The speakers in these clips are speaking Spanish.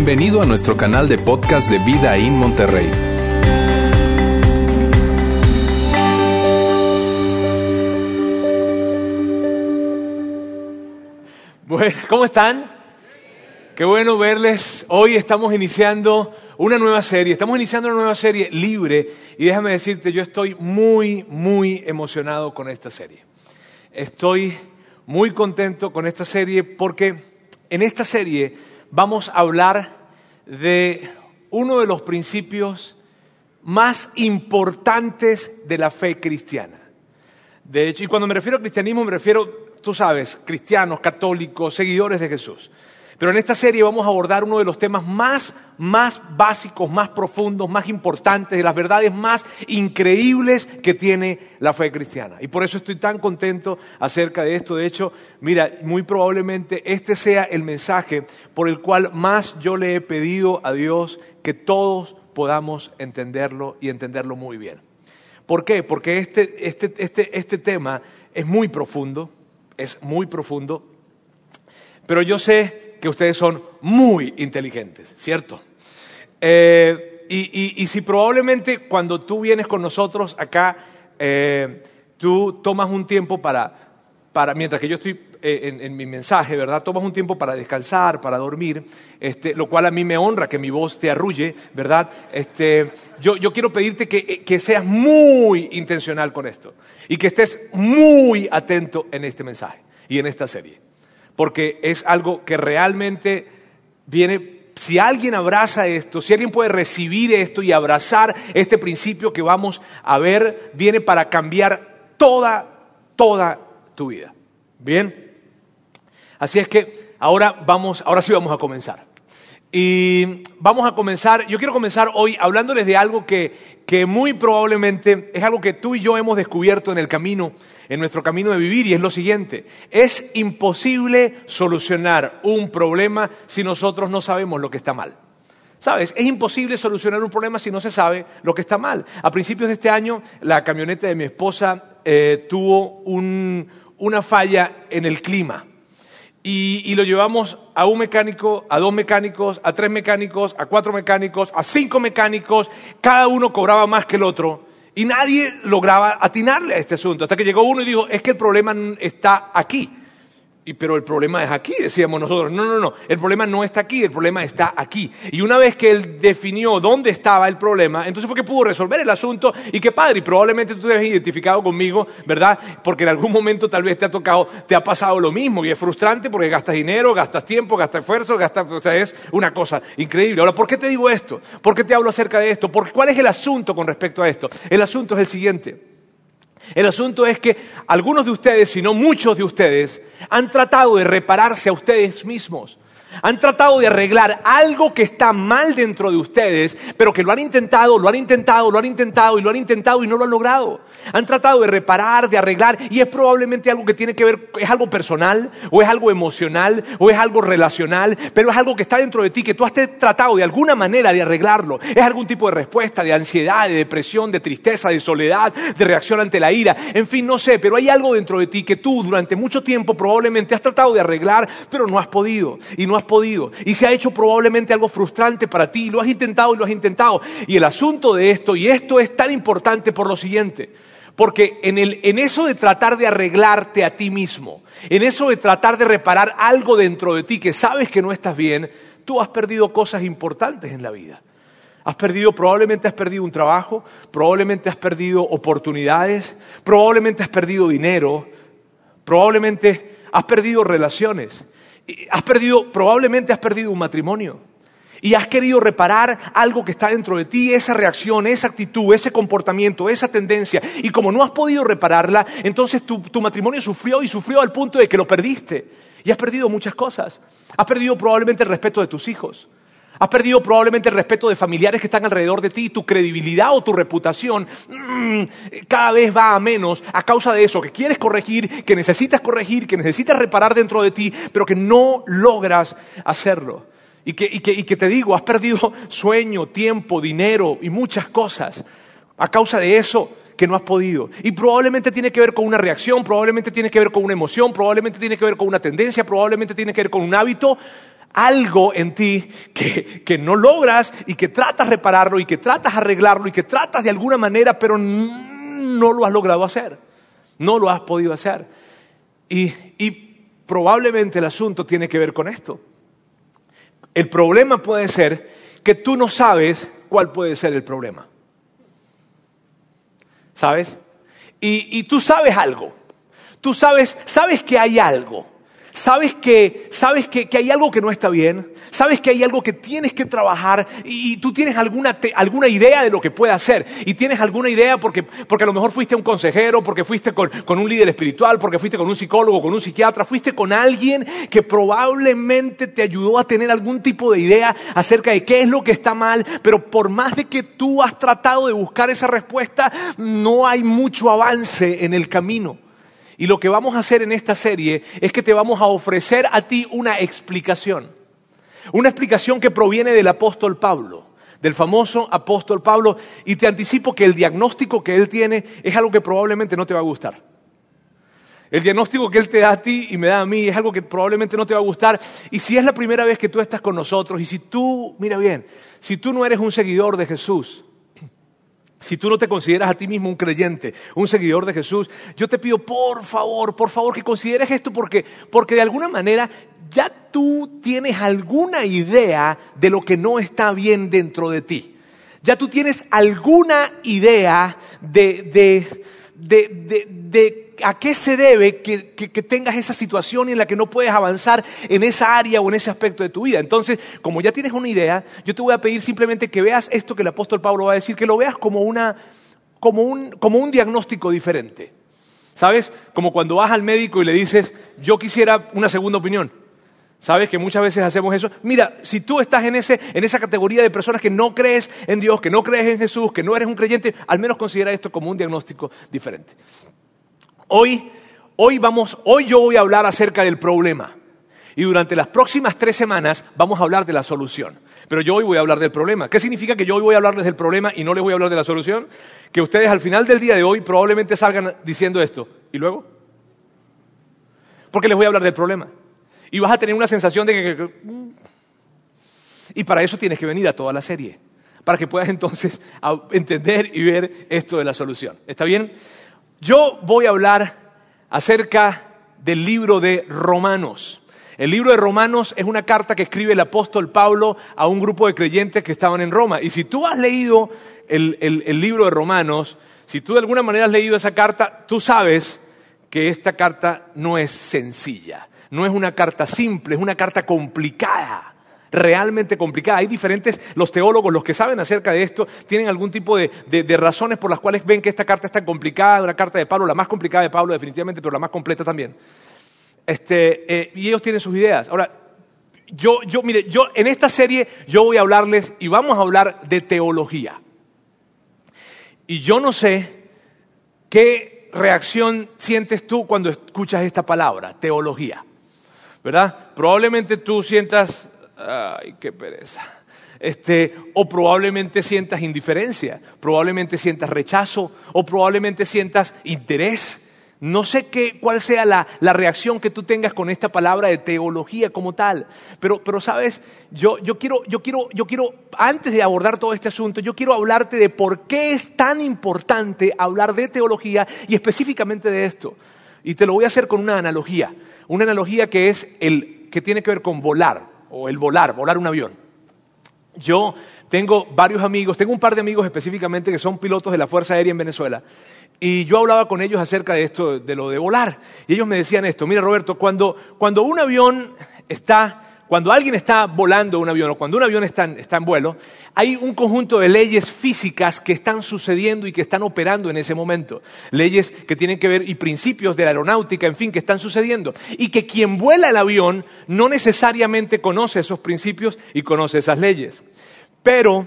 Bienvenido a nuestro canal de podcast de Vida en Monterrey. ¿cómo están? Qué bueno verles. Hoy estamos iniciando una nueva serie. Estamos iniciando una nueva serie libre y déjame decirte, yo estoy muy, muy emocionado con esta serie. Estoy muy contento con esta serie porque en esta serie vamos a hablar de uno de los principios más importantes de la fe cristiana. De hecho, y cuando me refiero a cristianismo me refiero tú sabes, cristianos, católicos, seguidores de Jesús. Pero en esta serie vamos a abordar uno de los temas más, más básicos, más profundos, más importantes, de las verdades más increíbles que tiene la fe cristiana. Y por eso estoy tan contento acerca de esto. De hecho, mira, muy probablemente este sea el mensaje por el cual más yo le he pedido a Dios que todos podamos entenderlo y entenderlo muy bien. ¿Por qué? Porque este, este, este, este tema es muy profundo es muy profundo, pero yo sé que ustedes son muy inteligentes, ¿cierto? Eh, y, si probablemente cuando tú vienes con nosotros acá, eh, tú tomas un tiempo para, para mientras que yo estoy eh, en, mi mensaje, ¿verdad? Tomas un tiempo para descansar, para dormir, este, lo cual a mí me honra que mi voz te arrulle, ¿verdad? Este, yo, yo quiero pedirte que, que seas muy intencional con esto y que estés muy atento en este mensaje y en esta serie. Porque es algo que realmente viene, si alguien abraza esto, si alguien puede recibir esto y abrazar este principio que vamos a ver, viene para cambiar toda, toda tu vida. ¿Bien? Así es que ahora vamos, ahora sí vamos a comenzar. Y vamos a comenzar, yo quiero comenzar hoy hablándoles de algo que, que, muy probablemente es algo que tú y yo hemos descubierto en el camino, en nuestro camino de vivir, y es lo siguiente, es imposible solucionar un problema si nosotros no sabemos lo que está mal. ¿Sabes? Es imposible solucionar un problema si no se sabe lo que está mal. A principios de este año, la camioneta de mi esposa eh, tuvo un, una falla en el clima y, lo llevamos a un mecánico, a dos mecánicos, a tres mecánicos, a cuatro mecánicos, a cinco mecánicos, cada uno cobraba más que el otro y nadie lograba atinarle a este asunto, hasta que llegó uno y dijo, es que el problema está aquí. Y, pero el problema es aquí, decíamos nosotros. No, no, no, el problema no está aquí, el problema está aquí. Y una vez que él definió dónde estaba el problema, entonces fue que pudo resolver el asunto y qué padre, y probablemente tú te has identificado conmigo, ¿verdad? Porque en algún momento tal vez te ha tocado, te ha pasado lo mismo y es frustrante porque gastas dinero, gastas tiempo, gastas esfuerzo, gastas, o sea, es una cosa increíble. Ahora, ¿por qué te digo esto? ¿Por qué te hablo acerca de esto? ¿Cuál es el asunto con respecto a esto? El asunto es el siguiente. El asunto es que algunos de ustedes, si no muchos de ustedes, han tratado de repararse a ustedes mismos. Han tratado de arreglar algo que está mal dentro de ustedes, pero que lo han intentado, lo han intentado, lo han intentado y lo han intentado y no lo han logrado. Han tratado de reparar, de arreglar y es probablemente algo que tiene que ver, es algo personal o es algo emocional o es algo relacional, pero es algo que está dentro de ti, que tú has tratado de alguna manera de arreglarlo. Es algún tipo de respuesta de ansiedad, de depresión, de tristeza, de soledad, de reacción ante la ira. En fin, no sé, pero hay algo dentro de ti que tú durante mucho tiempo probablemente has tratado de arreglar, pero no has podido y no has podido. Y se ha hecho probablemente algo frustrante para ti. Lo has intentado y lo has intentado. Y el asunto de esto, y esto es tan importante por lo siguiente, porque en, el, en eso de tratar de arreglarte a ti mismo, en eso de tratar de reparar algo dentro de ti que sabes que no estás bien, tú has perdido cosas importantes en la vida. Has perdido, probablemente has perdido un trabajo, probablemente has perdido oportunidades, probablemente has perdido dinero, probablemente has perdido relaciones has perdido, probablemente has perdido un matrimonio. Y has querido reparar algo que está dentro de ti, esa reacción, esa actitud, ese comportamiento, esa tendencia. Y como no has podido repararla, entonces tu, tu matrimonio sufrió y sufrió al punto de que lo perdiste. Y has perdido muchas cosas. Has perdido probablemente el respeto de tus hijos. Has perdido probablemente el respeto de familiares que están alrededor de ti, tu credibilidad o tu reputación mm, cada vez va a menos a causa de eso, que quieres corregir, que necesitas corregir, que necesitas reparar dentro de ti, pero que no logras hacerlo. Y que, y que te digo, has perdido sueño, tiempo, dinero y muchas cosas a causa de eso que no has podido. Y probablemente tiene que ver con una reacción, probablemente tiene que ver con una emoción, probablemente tiene que ver con una tendencia, probablemente tiene que ver con un hábito, algo en ti que, que no logras y que tratas repararlo y que tratas arreglarlo y que tratas de alguna manera, pero no lo has logrado hacer. No lo has podido hacer. Y, y probablemente el asunto tiene que ver con esto. El problema puede ser que tú no sabes cuál puede ser el problema. ¿Sabes? Y, y tú sabes algo. Tú sabes, sabes que hay algo sabes que, sabes que, hay algo que no está bien, sabes que hay algo que tienes que trabajar y, tú tienes alguna, alguna, idea de lo que puede hacer y tienes alguna idea porque, porque a lo mejor fuiste un consejero, porque fuiste con, con, un líder espiritual, porque fuiste con un psicólogo, con un psiquiatra, fuiste con alguien que probablemente te ayudó a tener algún tipo de idea acerca de qué es lo que está mal, pero por más de que tú has tratado de buscar esa respuesta, no hay mucho avance en el camino. Y lo que vamos a hacer en esta serie es que te vamos a ofrecer a ti una explicación. Una explicación que proviene del apóstol Pablo, del famoso apóstol Pablo. Y te anticipo que el diagnóstico que él tiene es algo que probablemente no te va a gustar. El diagnóstico que Él te da a ti y me da a mí es algo que probablemente no te va a gustar. Y si es la primera vez que tú estás con nosotros y si tú, mira bien, si tú no eres un seguidor de Jesús, si tú no te consideras a ti mismo un creyente, un seguidor de Jesús, yo te pido por favor, por favor que consideres esto porque, porque de alguna manera ya tú tienes alguna idea de lo que no está bien dentro de ti. Ya tú tienes alguna idea de, de, de, de a qué se debe que, tengas esa situación en la que no puedes avanzar en esa área o en ese aspecto de tu vida. Entonces, como ya tienes una idea, yo te voy a pedir simplemente que veas esto que el apóstol Pablo va a decir, que lo veas como, una, como, un, como un diagnóstico diferente. ¿Sabes? Como cuando vas al médico y le dices, yo quisiera una segunda opinión. ¿Sabes que muchas veces hacemos eso? Mira, si tú estás en, ese, en esa categoría de personas que no crees en Dios, que no crees en Jesús, que no eres un creyente, al menos considera esto como un diagnóstico diferente. Hoy, hoy vamos, hoy yo voy a hablar acerca del problema. Y durante las próximas tres semanas vamos a hablar de la solución. Pero yo hoy voy a hablar del problema. ¿Qué significa que yo hoy voy a hablarles del problema y no les voy a hablar de la solución? Que ustedes al final del día de hoy probablemente salgan diciendo esto. ¿Y luego? Porque les voy a hablar del problema. Y vas a tener una sensación de que... Y para eso tienes que venir a toda la serie. Para que puedas entonces entender y ver esto de la solución. ¿Está bien? Yo voy a hablar acerca del libro de Romanos. El libro de Romanos es una carta que escribe el apóstol Pablo a un grupo de creyentes que estaban en Roma. Y si tú has leído el, el, libro de Romanos, si tú de alguna manera has leído esa carta, tú sabes que esta carta no es sencilla, no es una carta simple, es una carta complicada realmente complicada. Hay diferentes, los teólogos, los que saben acerca de esto, tienen algún tipo de, razones por las cuales ven que esta carta es tan complicada, una carta de Pablo, la más complicada de Pablo definitivamente, pero la más completa también. Este, eh, y ellos tienen sus ideas. Ahora, yo, yo, mire, yo en esta serie yo voy a hablarles y vamos a hablar de teología. Y yo no sé qué reacción sientes tú cuando escuchas esta palabra, teología. ¿Verdad? Probablemente tú sientas ay, qué pereza. Este, o probablemente sientas indiferencia, probablemente sientas rechazo, o probablemente sientas interés. No sé qué, cuál sea la, la, reacción que tú tengas con esta palabra de teología como tal, pero, pero sabes, yo, yo, quiero, yo, quiero, yo quiero, antes de abordar todo este asunto, yo quiero hablarte de por qué es tan importante hablar de teología y específicamente de esto. Y te lo voy a hacer con una analogía, una analogía que es el que tiene que ver con volar o el volar, volar un avión. Yo tengo varios amigos, tengo un par de amigos específicamente que son pilotos de la Fuerza Aérea en Venezuela. Y yo hablaba con ellos acerca de esto, de lo de volar. Y ellos me decían esto, mira Roberto, cuando, cuando un avión está cuando alguien está volando un avión o cuando un avión está en, vuelo, hay un conjunto de leyes físicas que están sucediendo y que están operando en ese momento. Leyes que tienen que ver y principios de la aeronáutica, en fin, que están sucediendo. Y que quien vuela el avión no necesariamente conoce esos principios y conoce esas leyes. Pero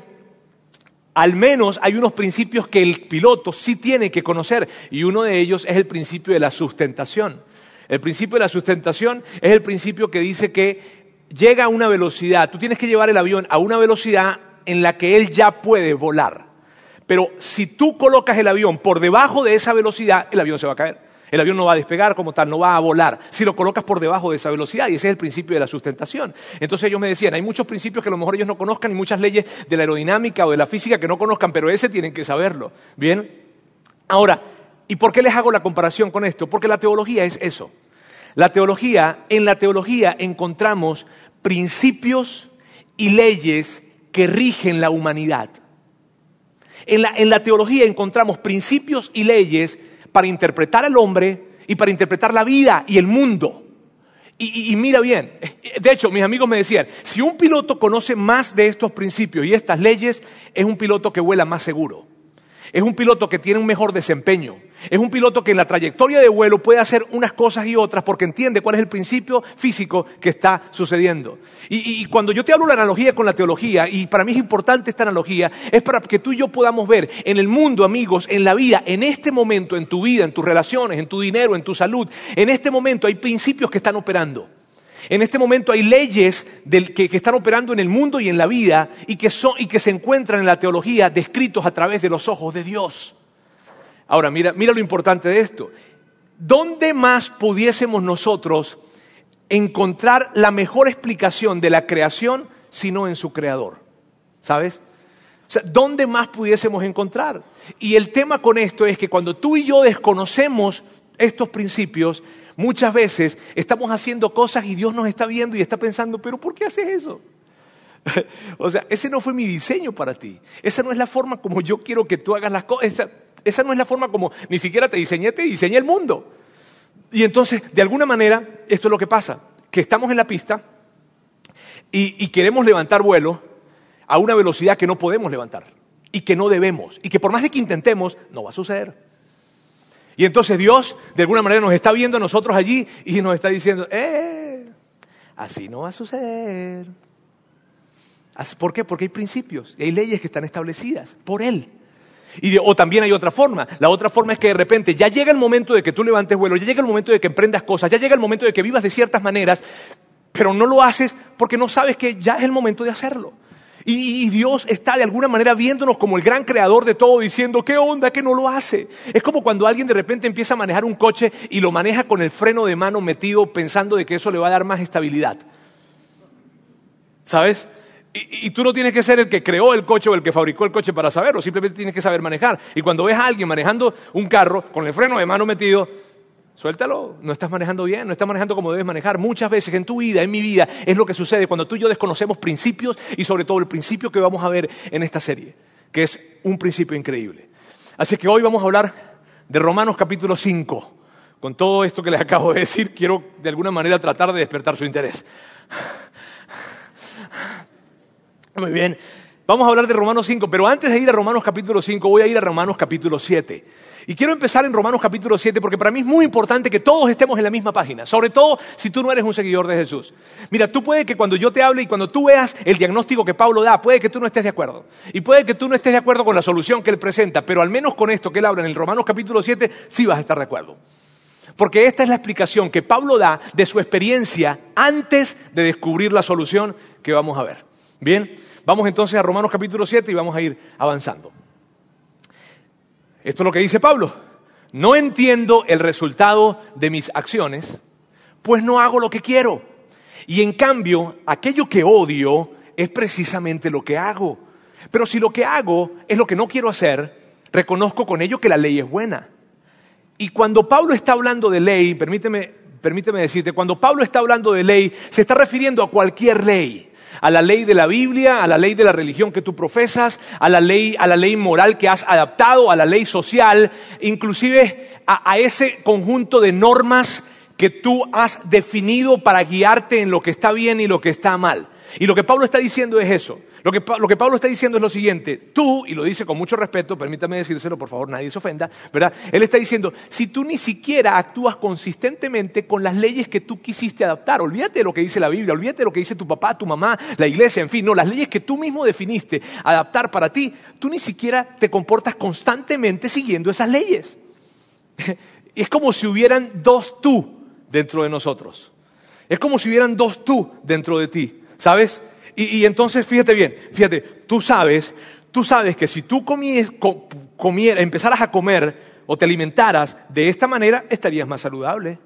al menos hay unos principios que el piloto sí tiene que conocer y uno de ellos es el principio de la sustentación. El principio de la sustentación es el principio que dice que llega a una velocidad, tú tienes que llevar el avión a una velocidad en la que él ya puede volar. Pero si tú colocas el avión por debajo de esa velocidad, el avión se va a caer. El avión no va a despegar como tal, no va a volar si lo colocas por debajo de esa velocidad y ese es el principio de la sustentación. Entonces ellos me decían, hay muchos principios que a lo mejor ellos no conozcan y muchas leyes de la aerodinámica o de la física que no conozcan, pero ese tienen que saberlo. Bien. Ahora, ¿y por qué les hago la comparación con esto? Porque la teología es eso. La teología, en la teología encontramos principios y leyes que rigen la humanidad. En la, en la teología encontramos principios y leyes para interpretar al hombre y para interpretar la vida y el mundo. Y, mira bien, de hecho mis amigos me decían, si un piloto conoce más de estos principios y estas leyes, es un piloto que vuela más seguro. Es un piloto que tiene un mejor desempeño. Es un piloto que en la trayectoria de vuelo puede hacer unas cosas y otras porque entiende cuál es el principio físico que está sucediendo. Y, cuando yo te hablo de la analogía con la teología, y para mí es importante esta analogía, es para que tú y yo podamos ver en el mundo, amigos, en la vida, en este momento, en tu vida, en tus relaciones, en tu dinero, en tu salud, en este momento hay principios que están operando. En este momento hay leyes que, están operando en el mundo y en la vida y que, y que se encuentran en la teología descritos a través de los ojos de Dios. Ahora, mira, mira lo importante de esto. ¿Dónde más pudiésemos nosotros encontrar la mejor explicación de la creación sino en su creador? ¿Sabes? ¿dónde más pudiésemos encontrar? Y el tema con esto es que cuando tú y yo desconocemos estos principios, muchas veces estamos haciendo cosas y Dios nos está viendo y está pensando, pero ¿por qué haces eso? o sea, ese no fue mi diseño para ti. Esa no es la forma como yo quiero que tú hagas las cosas. Esa no es la forma como ni siquiera te diseñé, te diseñé el mundo. Y entonces, de alguna manera, esto es lo que pasa, que estamos en la pista y, queremos levantar vuelo a una velocidad que no podemos levantar y que no debemos y que por más de que intentemos, no va a suceder. Y entonces Dios, de alguna manera, nos está viendo a nosotros allí y nos está diciendo, eh, así no va a suceder. ¿Por qué? Porque hay principios y hay leyes que están establecidas por Él. Y o también hay otra forma. La otra forma es que de repente ya llega el momento de que tú levantes vuelo, ya llega el momento de que emprendas cosas, ya llega el momento de que vivas de ciertas maneras, pero no lo haces porque no sabes que ya es el momento de hacerlo. Y, Dios está de alguna manera viéndonos como el gran creador de todo, diciendo, ¿qué onda que no lo hace? Es como cuando alguien de repente empieza a manejar un coche y lo maneja con el freno de mano metido pensando de que eso le va a dar más estabilidad. ¿Sabes? Y, tú no tienes que ser el que creó el coche o el que fabricó el coche para saberlo, simplemente tienes que saber manejar. Y cuando ves a alguien manejando un carro con el freno de mano metido, suéltalo, no estás manejando bien, no estás manejando como debes manejar. Muchas veces en tu vida, en mi vida, es lo que sucede cuando tú y yo desconocemos principios y sobre todo el principio que vamos a ver en esta serie, que es un principio increíble. Así que hoy vamos a hablar de Romanos capítulo 5. Con todo esto que les acabo de decir, quiero de alguna manera tratar de despertar su interés. Muy bien. Vamos a hablar de Romanos 5, pero antes de ir a Romanos capítulo 5 voy a ir a Romanos capítulo 7. Y quiero empezar en Romanos capítulo 7 porque para mí es muy importante que todos estemos en la misma página, sobre todo si tú no eres un seguidor de Jesús. Mira, tú puede que cuando yo te hable y cuando tú veas el diagnóstico que Pablo da, puede que tú no estés de acuerdo. Y puede que tú no estés de acuerdo con la solución que él presenta, pero al menos con esto que él habla en el Romanos capítulo 7 sí vas a estar de acuerdo. Porque esta es la explicación que Pablo da de su experiencia antes de descubrir la solución que vamos a ver. Bien, vamos entonces a Romanos capítulo 7 y vamos a ir avanzando. Esto es lo que dice Pablo. No entiendo el resultado de mis acciones, pues no hago lo que quiero. Y en cambio, aquello que odio es precisamente lo que hago. Pero si lo que hago es lo que no quiero hacer, reconozco con ello que la ley es buena. Y cuando Pablo está hablando de ley, permíteme, permíteme decirte, cuando Pablo está hablando de ley, se está refiriendo a cualquier ley a la ley de la Biblia, a la ley de la religión que tú profesas, a la ley, a la ley moral que has adaptado, a la ley social, inclusive a, ese conjunto de normas que tú has definido para guiarte en lo que está bien y lo que está mal. Y lo que Pablo está diciendo es eso. Lo que, Pablo está diciendo es lo siguiente. Tú, y lo dice con mucho respeto, permítame decírselo, por favor, nadie se ofenda, ¿verdad? Él está diciendo, si tú ni siquiera actúas consistentemente con las leyes que tú quisiste adaptar, olvídate de lo que dice la Biblia, olvídate de lo que dice tu papá, tu mamá, la iglesia, en fin, no, las leyes que tú mismo definiste adaptar para ti, tú ni siquiera te comportas constantemente siguiendo esas leyes. Es como si hubieran dos tú dentro de nosotros. Es como si hubieran dos tú dentro de ti. ¿Sabes? Y, entonces, fíjate bien, fíjate, tú sabes, tú sabes que si tú comieras, empezaras a comer, o te alimentaras de esta manera, estarías más saludable.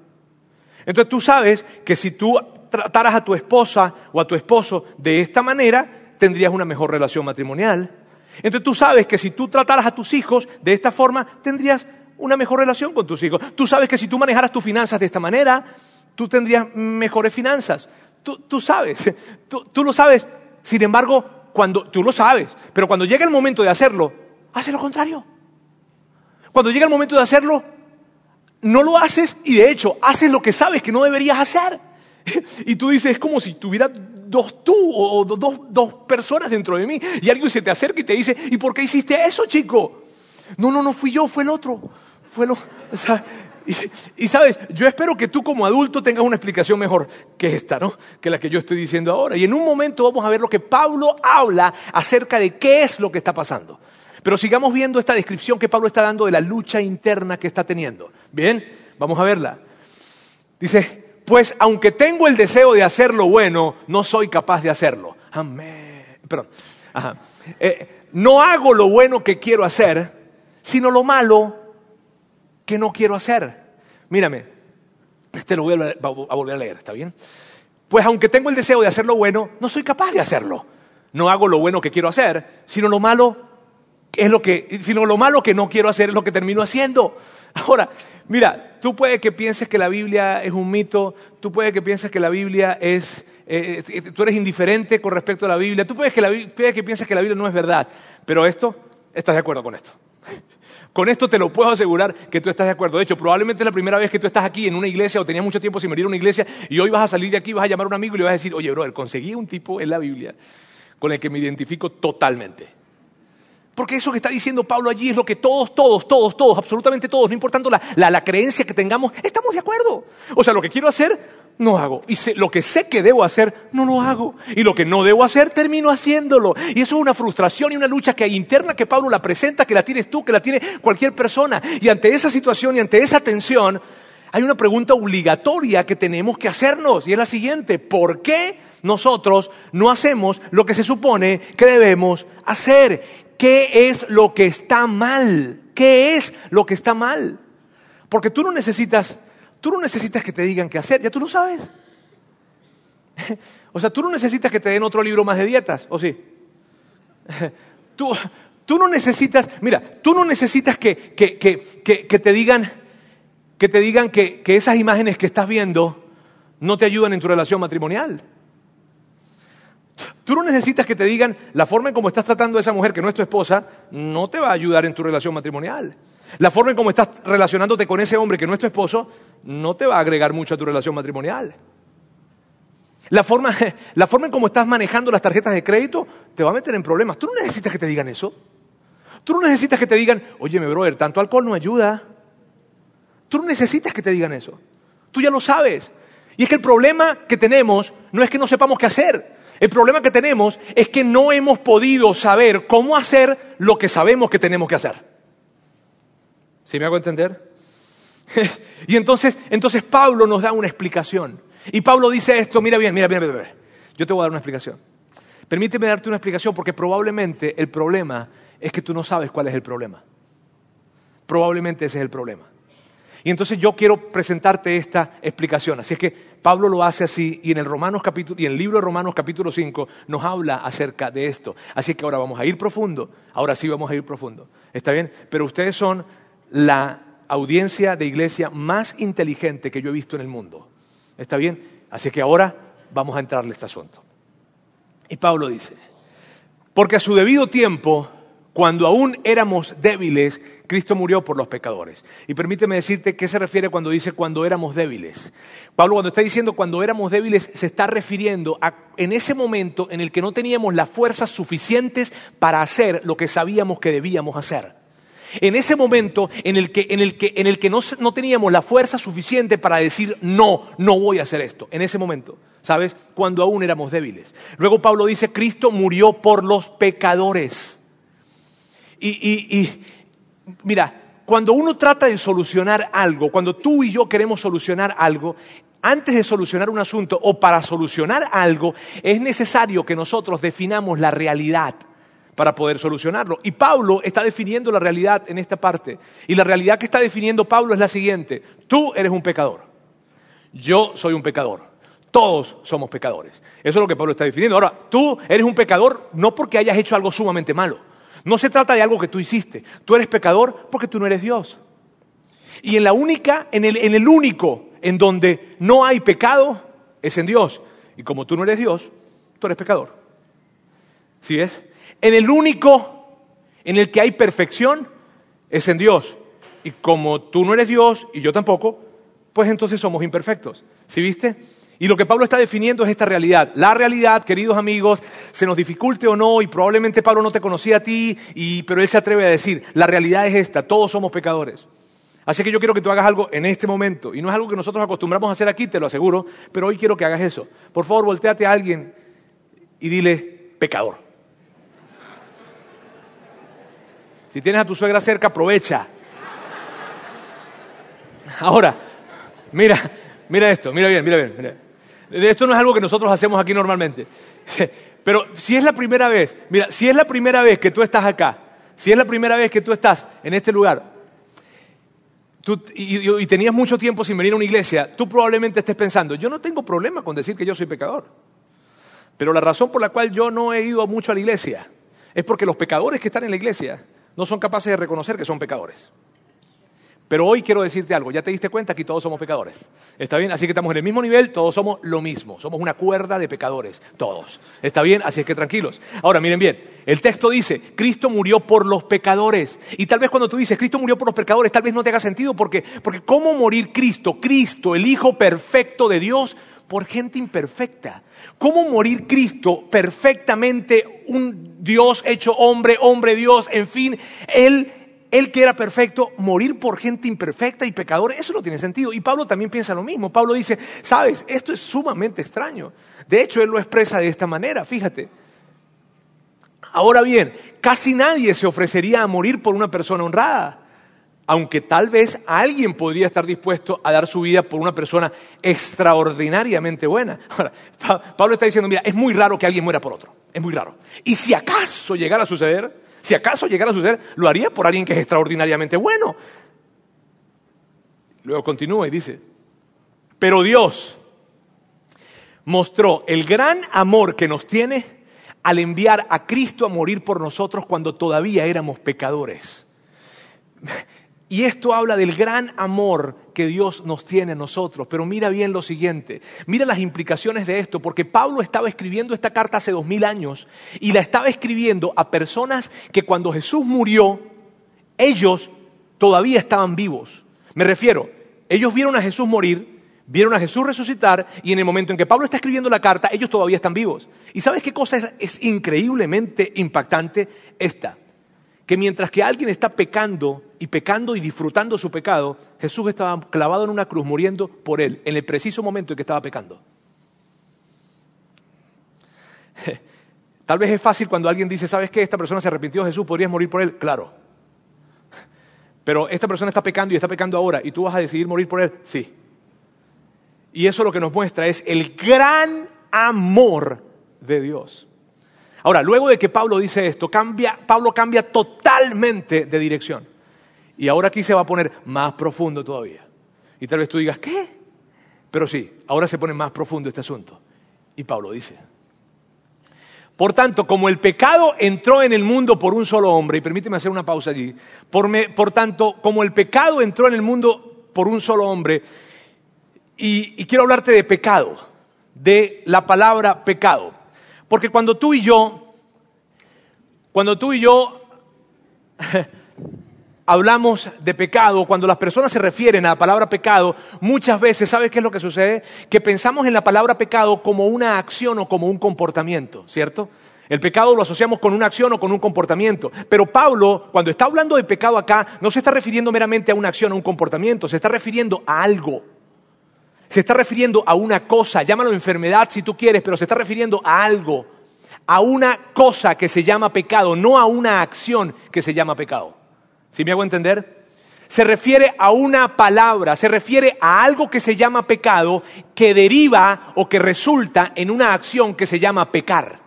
Entonces tú sabes que si tú trataras a tu esposa o a tu esposo de esta manera, tendrías una mejor relación matrimonial. Entonces tú sabes que si tú trataras a tus hijos de esta forma, tendrías una mejor relación con tus hijos. Tú sabes que si tú manejaras tus finanzas de esta manera, tú tendrías mejores finanzas. Tú, sabes, tú, lo sabes. Sin embargo, cuando tú lo sabes, pero cuando llega el momento de hacerlo, hace lo contrario. Cuando llega el momento de hacerlo, no lo haces y de hecho haces lo que sabes que no deberías hacer. Y tú dices, es como si tuviera dos tú o dos, dos personas dentro de mí y alguien se te acerca y te dice, ¿y por qué hiciste eso, chico? No, no, no fui yo, fue el otro. Fue lo, y, sabes, yo espero que tú como adulto tengas una explicación mejor que esta, ¿no? Que la que yo estoy diciendo ahora. Y en un momento vamos a ver lo que Pablo habla acerca de qué es lo que está pasando. Pero sigamos viendo esta descripción que Pablo está dando de la lucha interna que está teniendo. Bien, vamos a verla. Dice, pues aunque tengo el deseo de hacer lo bueno, no soy capaz de hacerlo. Amén. Perdón. Ajá. Eh, no hago lo bueno que quiero hacer, sino lo malo que no quiero hacer. Mírame, este lo voy a, volver a leer, ¿está bien? Pues aunque tengo el deseo de hacer lo bueno, no soy capaz de hacerlo. No hago lo bueno que quiero hacer, sino lo malo es lo que, sino lo malo que no quiero hacer es lo que termino haciendo. Ahora, mira, tú puedes que pienses que la Biblia es un mito, tú puedes que pienses que la Biblia es, eh, eh, tú eres indiferente con respecto a la Biblia, tú puedes que, puedes que pienses que la Biblia no es verdad, pero esto, estás de acuerdo con esto. Con esto te lo puedo asegurar que tú estás de acuerdo. De hecho, probablemente es la primera vez que tú estás aquí en una iglesia o tenías mucho tiempo sin venir a una iglesia y hoy vas a salir de aquí, vas a llamar a un amigo y le vas a decir, oye, brother, conseguí un tipo en la Biblia con el que me identifico totalmente. Porque eso que está diciendo Pablo allí es lo que todos, todos, todos, todos, absolutamente todos, no importando la, la creencia que tengamos, estamos de acuerdo. O sea, lo que quiero hacer no hago. Y lo que sé que debo hacer, no lo hago. Y lo que no debo hacer, termino haciéndolo. Y eso es una frustración y una lucha que hay interna que Pablo la presenta, que la tienes tú, que la tiene cualquier persona. Y ante esa situación y ante esa tensión, hay una pregunta obligatoria que tenemos que hacernos. Y es la siguiente. ¿Por qué nosotros no hacemos lo que se supone que debemos hacer? ¿Qué es lo que está mal? ¿Qué es lo que está mal? Porque tú no necesitas Tú no necesitas que te digan qué hacer, ya tú lo sabes. o sea, tú no necesitas que te den otro libro más de dietas, ¿o sí? tú, tú no necesitas, mira, tú no necesitas que, que, que, que te digan, que, te digan que, que esas imágenes que estás viendo no te ayudan en tu relación matrimonial. Tú no necesitas que te digan la forma en cómo estás tratando a esa mujer que no es tu esposa, no te va a ayudar en tu relación matrimonial. La forma en cómo estás relacionándote con ese hombre que no es tu esposo no te va a agregar mucho a tu relación matrimonial. La forma, la forma en cómo estás manejando las tarjetas de crédito te va a meter en problemas. Tú no necesitas que te digan eso. Tú no necesitas que te digan, oye, mi brother, tanto alcohol no ayuda. Tú no necesitas que te digan eso. Tú ya lo sabes. Y es que el problema que tenemos no es que no sepamos qué hacer. El problema que tenemos es que no hemos podido saber cómo hacer lo que sabemos que tenemos que hacer. ¿Sí me hago entender? y entonces, entonces Pablo nos da una explicación. Y Pablo dice esto, mira bien, mira, mira, mira, mira. Yo te voy a dar una explicación. Permíteme darte una explicación porque probablemente el problema es que tú no sabes cuál es el problema. Probablemente ese es el problema. Y entonces yo quiero presentarte esta explicación. Así es que Pablo lo hace así y en el, Romanos capítulo, y en el libro de Romanos capítulo 5 nos habla acerca de esto. Así que ahora vamos a ir profundo. Ahora sí vamos a ir profundo. ¿Está bien? Pero ustedes son la audiencia de iglesia más inteligente que yo he visto en el mundo. ¿Está bien? Así que ahora vamos a entrarle a este asunto. Y Pablo dice, porque a su debido tiempo, cuando aún éramos débiles, Cristo murió por los pecadores. Y permíteme decirte qué se refiere cuando dice cuando éramos débiles. Pablo cuando está diciendo cuando éramos débiles se está refiriendo a en ese momento en el que no teníamos las fuerzas suficientes para hacer lo que sabíamos que debíamos hacer. En ese momento en el que, en el que, en el que no, no, teníamos la fuerza suficiente para decir, no, no voy a hacer esto. En ese momento, ¿sabes? Cuando aún éramos débiles. Luego Pablo dice, Cristo murió por los pecadores. Y, y, y mira, cuando uno trata de solucionar algo, cuando tú y yo queremos solucionar algo, antes de solucionar un asunto o para solucionar algo, es necesario que nosotros definamos la realidad para poder solucionarlo. Y Pablo está definiendo la realidad en esta parte. Y la realidad que está definiendo Pablo es la siguiente. Tú eres un pecador. Yo soy un pecador. Todos somos pecadores. Eso es lo que Pablo está definiendo. Ahora, tú eres un pecador no porque hayas hecho algo sumamente malo. No se trata de algo que tú hiciste. Tú eres pecador porque tú no eres Dios. Y en la única, en el, en el único en donde no hay pecado es en Dios. Y como tú no eres Dios, tú eres pecador. ¿Sí es? En el único en el que hay perfección es en Dios. Y como tú no eres Dios y yo tampoco, pues entonces somos imperfectos. ¿Sí viste? Y lo que Pablo está definiendo es esta realidad. La realidad, queridos amigos, se nos dificulte o no, y probablemente Pablo no te conocía a ti, y, pero él se atreve a decir, la realidad es esta, todos somos pecadores. Así que yo quiero que tú hagas algo en este momento, y no es algo que nosotros acostumbramos a hacer aquí, te lo aseguro, pero hoy quiero que hagas eso. Por favor, volteate a alguien y dile, pecador. Si tienes a tu suegra cerca, aprovecha. Ahora, mira, mira esto, mira bien, mira bien. Mira. Esto no es algo que nosotros hacemos aquí normalmente. Pero si es la primera vez, mira, si es la primera vez que tú estás acá, si es la primera vez que tú estás en este lugar, y, y, tenías mucho tiempo sin venir a una iglesia, tú probablemente estés pensando, yo no tengo problema con decir que yo soy pecador. Pero la razón por la cual yo no he ido mucho a la iglesia es porque los pecadores que están en la iglesia no son capaces de reconocer que son pecadores. Pero hoy quiero decirte algo, ya te diste cuenta que todos somos pecadores. ¿Está bien? Así que estamos en el mismo nivel, todos somos lo mismo, somos una cuerda de pecadores, todos. ¿Está bien? Así es que tranquilos. Ahora, miren bien, el texto dice, Cristo murió por los pecadores. Y tal vez cuando tú dices, Cristo murió por los pecadores, tal vez no te haga sentido porque, porque ¿cómo morir Cristo? Cristo, el Hijo perfecto de Dios, por gente imperfecta. ¿Cómo morir Cristo perfectamente, un Dios hecho hombre, hombre Dios, en fin, Él él que era perfecto, morir por gente imperfecta y pecadora, eso no tiene sentido. Y Pablo también piensa lo mismo. Pablo dice, sabes, esto es sumamente extraño. De hecho, él lo expresa de esta manera, fíjate. Ahora bien, casi nadie se ofrecería a morir por una persona honrada, aunque tal vez alguien podría estar dispuesto a dar su vida por una persona extraordinariamente buena. Ahora, Pablo está diciendo, mira, es muy raro que alguien muera por otro, es muy raro. Y si acaso llegara a suceder, si acaso llegara a suceder, lo haría por alguien que es extraordinariamente bueno. Luego continúa y dice, pero Dios mostró el gran amor que nos tiene al enviar a Cristo a morir por nosotros cuando todavía éramos pecadores. Y esto habla del gran amor que Dios nos tiene a nosotros. Pero mira bien lo siguiente, mira las implicaciones de esto, porque Pablo estaba escribiendo esta carta hace dos mil años y la estaba escribiendo a personas que cuando Jesús murió, ellos todavía estaban vivos. Me refiero, ellos vieron a Jesús morir, vieron a Jesús resucitar y en el momento en que Pablo está escribiendo la carta, ellos todavía están vivos. ¿Y sabes qué cosa es, es increíblemente impactante? Esta que mientras que alguien está pecando y pecando y disfrutando su pecado, Jesús estaba clavado en una cruz muriendo por él en el preciso momento en que estaba pecando. Tal vez es fácil cuando alguien dice, ¿sabes qué? Esta persona se arrepintió de Jesús, podrías morir por él. Claro. Pero esta persona está pecando y está pecando ahora y tú vas a decidir morir por él. Sí. Y eso lo que nos muestra es el gran amor de Dios. Ahora, luego de que Pablo dice esto, Pablo cambia totalmente de dirección. Y ahora aquí se va a poner más profundo todavía. Y tal vez tú digas, ¿qué? Pero sí, ahora se pone más profundo este asunto. Y Pablo dice, por tanto, como el pecado entró en el mundo por un solo hombre, y permíteme hacer una pausa allí, por, por tanto, como el pecado entró en el mundo por un solo hombre, y quiero hablarte de pecado, de la palabra pecado. Porque cuando tú y yo, cuando tú y yo hablamos de pecado, cuando las personas se refieren a la palabra pecado, muchas veces, ¿sabes qué es lo que sucede? Que pensamos en la palabra pecado como una acción o como un comportamiento, ¿cierto? El pecado lo asociamos con una acción o con un comportamiento. Pero Pablo, cuando está hablando de pecado acá, no se está refiriendo meramente a una acción o un comportamiento, se está refiriendo a algo. Se está refiriendo a una cosa, llámalo enfermedad si tú quieres, pero se está refiriendo a algo, a una cosa que se llama pecado, no a una acción que se llama pecado. ¿Sí me hago entender? Se refiere a una palabra, se refiere a algo que se llama pecado que deriva o que resulta en una acción que se llama pecar.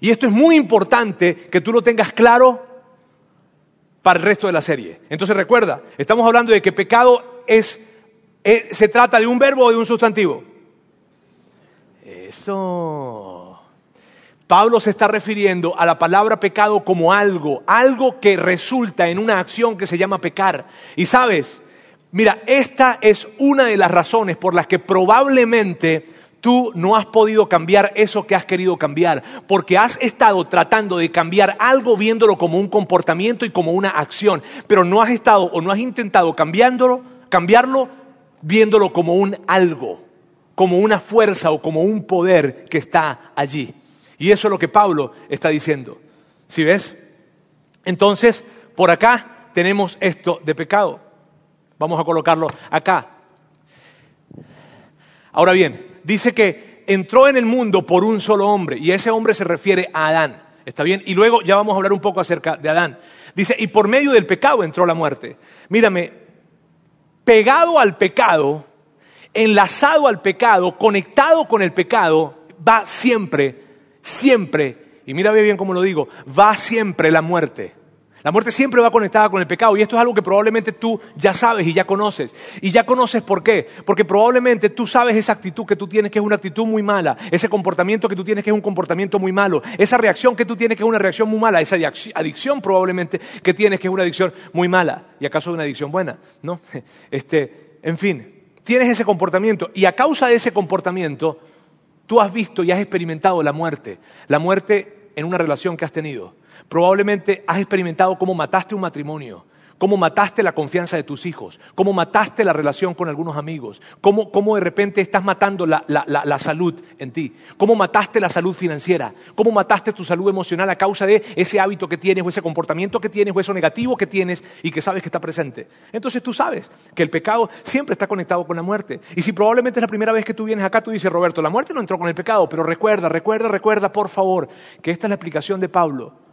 Y esto es muy importante que tú lo tengas claro para el resto de la serie. Entonces recuerda, estamos hablando de que pecado es, es se trata de un verbo o de un sustantivo. Eso. Pablo se está refiriendo a la palabra pecado como algo, algo que resulta en una acción que se llama pecar. Y sabes, mira, esta es una de las razones por las que probablemente tú no has podido cambiar eso que has querido cambiar, porque has estado tratando de cambiar algo viéndolo como un comportamiento y como una acción, pero no has estado o no has intentado cambiándolo, cambiarlo viéndolo como un algo, como una fuerza o como un poder que está allí. Y eso es lo que Pablo está diciendo. ¿Sí ves? Entonces, por acá tenemos esto de pecado. Vamos a colocarlo acá. Ahora bien, dice que entró en el mundo por un solo hombre, y ese hombre se refiere a Adán. ¿Está bien? Y luego ya vamos a hablar un poco acerca de Adán. Dice, y por medio del pecado entró la muerte. Mírame, pegado al pecado, enlazado al pecado, conectado con el pecado, va siempre siempre, y mira bien cómo lo digo, va siempre la muerte. La muerte siempre va conectada con el pecado y esto es algo que probablemente tú ya sabes y ya conoces. Y ya conoces por qué. Porque probablemente tú sabes esa actitud que tú tienes que es una actitud muy mala, ese comportamiento que tú tienes que es un comportamiento muy malo, esa reacción que tú tienes que es una reacción muy mala, esa adicción probablemente que tienes que es una adicción muy mala. ¿Y acaso una adicción buena? ¿No? Este, en fin, tienes ese comportamiento y a causa de ese comportamiento Tú has visto y has experimentado la muerte, la muerte en una relación que has tenido. Probablemente has experimentado cómo mataste un matrimonio, cómo mataste la confianza de tus hijos, cómo mataste la relación con algunos amigos, cómo, cómo de repente estás matando la, la, salud en ti, cómo mataste la salud financiera, cómo mataste tu salud emocional a causa de ese hábito que tienes o ese comportamiento que tienes o eso negativo que tienes y que sabes que está presente. Entonces tú sabes que el pecado siempre está conectado con la muerte. Y si probablemente es la primera vez que tú vienes acá, tú dices, Roberto, la muerte no entró con el pecado, pero recuerda, recuerda, recuerda, por favor, que esta es la explicación de Pablo.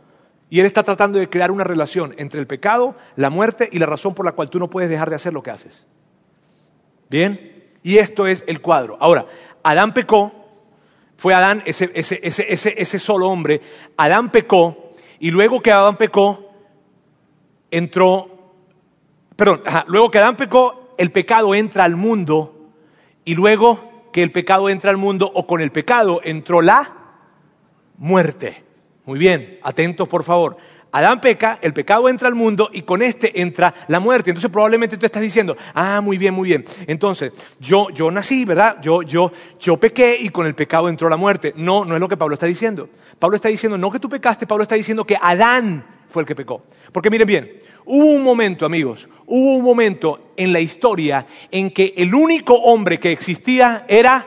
Y él está tratando de crear una relación entre el pecado, la muerte y la razón por la cual tú no puedes dejar de hacer lo que haces. ¿Bien? Y esto es el cuadro. Ahora, Adán pecó, fue Adán ese, ese, ese, ese solo hombre, Adán pecó, y luego que Adán pecó, entró, perdón, luego que Adán pecó, el pecado entra al mundo, y luego que el pecado entra al mundo, o con el pecado entró la muerte. Muy bien, atentos por favor. Adán peca, el pecado entra al mundo y con este entra la muerte. Entonces probablemente tú estás diciendo, ah, muy bien, muy bien. Entonces, yo, yo nací, ¿verdad? Yo, yo, yo pequé y con el pecado entró la muerte. No, no es lo que Pablo está diciendo. Pablo está diciendo, no que tú pecaste, Pablo está diciendo que Adán fue el que pecó. Porque miren bien, hubo un momento, amigos, hubo un momento en la historia en que el único hombre que existía era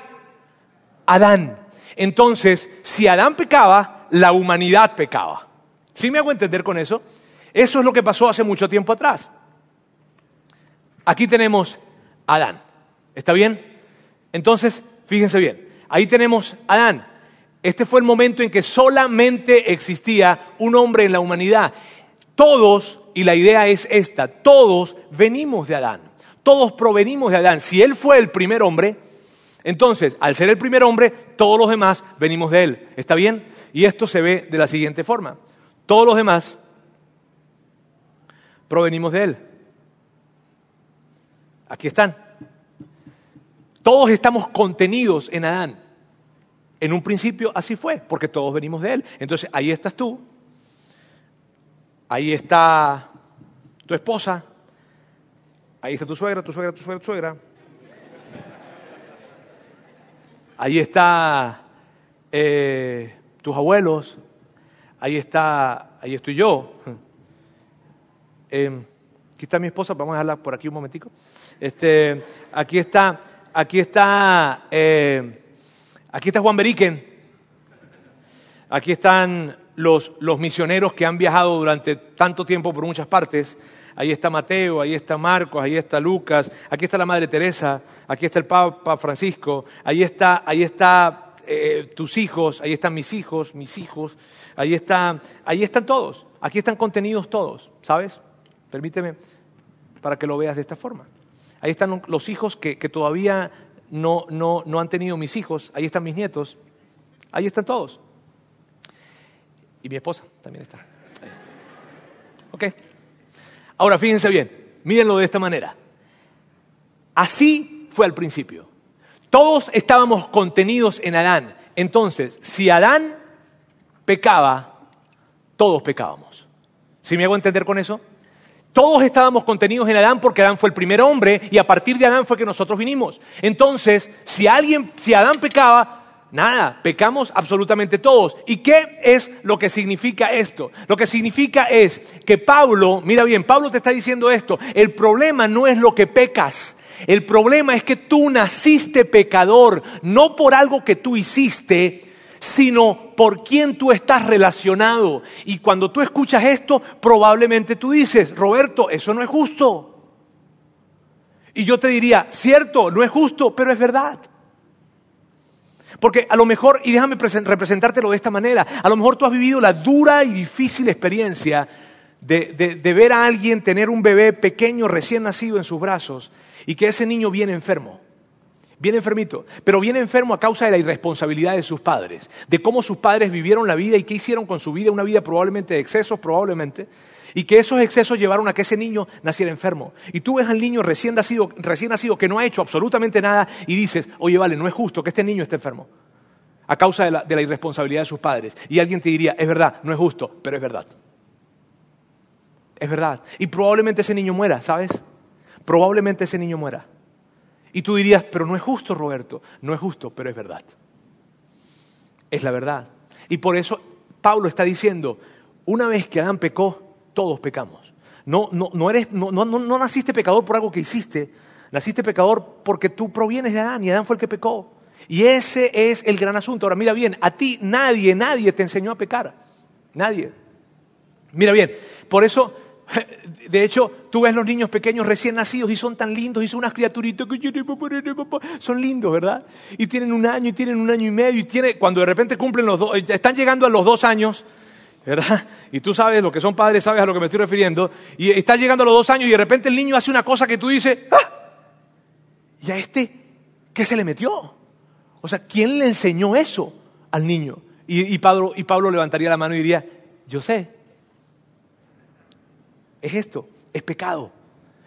Adán. Entonces, si Adán pecaba, la humanidad pecaba. ¿Sí me hago entender con eso? Eso es lo que pasó hace mucho tiempo atrás. Aquí tenemos a Adán. ¿Está bien? Entonces, fíjense bien. Ahí tenemos a Adán. Este fue el momento en que solamente existía un hombre en la humanidad. Todos, y la idea es esta, todos venimos de Adán. Todos provenimos de Adán. Si él fue el primer hombre, entonces, al ser el primer hombre, todos los demás venimos de él. ¿Está bien? Y esto se ve de la siguiente forma. Todos los demás provenimos de Él. Aquí están. Todos estamos contenidos en Adán. En un principio así fue, porque todos venimos de Él. Entonces ahí estás tú, ahí está tu esposa, ahí está tu suegra, tu suegra, tu suegra, tu suegra. Ahí está eh, tus abuelos, ahí está, ahí estoy yo. Em, aquí está mi esposa, vamos a dejarla por aquí un momentico. Este, aquí está, aquí está, eh, aquí está Juan Beriken. Aquí están los, los misioneros que han viajado durante tanto tiempo por muchas partes. Ahí está Mateo, ahí está Marcos, ahí está Lucas, aquí está la Madre Teresa, aquí está el Papa Francisco, ahí está, ahí está eh, tus hijos, ahí están mis hijos, mis hijos, ahí, está, ahí están todos, aquí están contenidos todos, ¿sabes? Permíteme para que lo veas de esta forma. Ahí están los hijos que, todavía no, no, no han tenido mis hijos, ahí están mis nietos, ahí están todos. Y mi esposa también está. ¿Ok? Ahora fíjense bien, mírenlo de esta manera. Así fue al principio. Todos estábamos contenidos en Adán. Entonces, si Adán pecaba, todos pecábamos. ¿Sí me hago entender con eso? Todos estábamos contenidos en Adán porque Adán fue el primer hombre y a partir de Adán fue que nosotros vinimos. Entonces, si alguien, si Adán pecaba, nada, pecamos absolutamente todos. ¿Y qué es lo que significa esto? Lo que significa es que Pablo, mira bien, Pablo te está diciendo esto, el problema no es lo que pecas, el problema es que tú naciste pecador, no por algo que tú hiciste, sino por quién tú estás relacionado. Y cuando tú escuchas esto, probablemente tú dices, Roberto, eso no es justo. Y yo te diría, cierto, no es justo, pero es verdad. Porque a lo mejor, y déjame representártelo de esta manera, a lo mejor tú has vivido la dura y difícil experiencia de, ver a alguien tener un bebé pequeño recién nacido en sus brazos y que ese niño viene enfermo. Viene enfermito, pero viene enfermo a causa de la irresponsabilidad de sus padres, de cómo sus padres vivieron la vida y qué hicieron con su vida, una vida probablemente de excesos, probablemente, y que esos excesos llevaron a que ese niño naciera enfermo. Y tú ves al niño recién nacido, recién nacido que no ha hecho absolutamente nada y dices, oye, vale, no es justo que este niño esté enfermo a causa de la, de la irresponsabilidad de sus padres. Y alguien te diría, es verdad, no es justo, pero es verdad. Es verdad. Y probablemente ese niño muera, ¿sabes? Probablemente ese niño muera. Y tú dirías, pero no es justo, Roberto. No es justo, pero es verdad. Es la verdad. Y por eso Pablo está diciendo, una vez que Adán pecó, todos pecamos. No, no, no, eres, no, no, no naciste pecador por algo que hiciste, naciste pecador porque tú provienes de Adán y Adán fue el que pecó. Y ese es el gran asunto. Ahora, mira bien, a ti nadie, nadie te enseñó a pecar. Nadie. Mira bien, por eso De hecho, tú ves los niños pequeños recién nacidos y son tan lindos y son unas criaturitas que son lindos, ¿verdad? Y tienen un año y tienen un año y medio y tiene, cuando de repente cumplen los dos, están llegando a los dos años, ¿verdad? Y tú sabes, lo que son padres, sabes a lo que me estoy refiriendo, y está llegando a los dos años y de repente el niño hace una cosa que tú dices, ¡ah! ¿Y a este qué se le metió? O sea, ¿quién le enseñó eso al niño? y Pablo, y Pablo levantaría la mano y diría, yo sé, es esto, es pecado.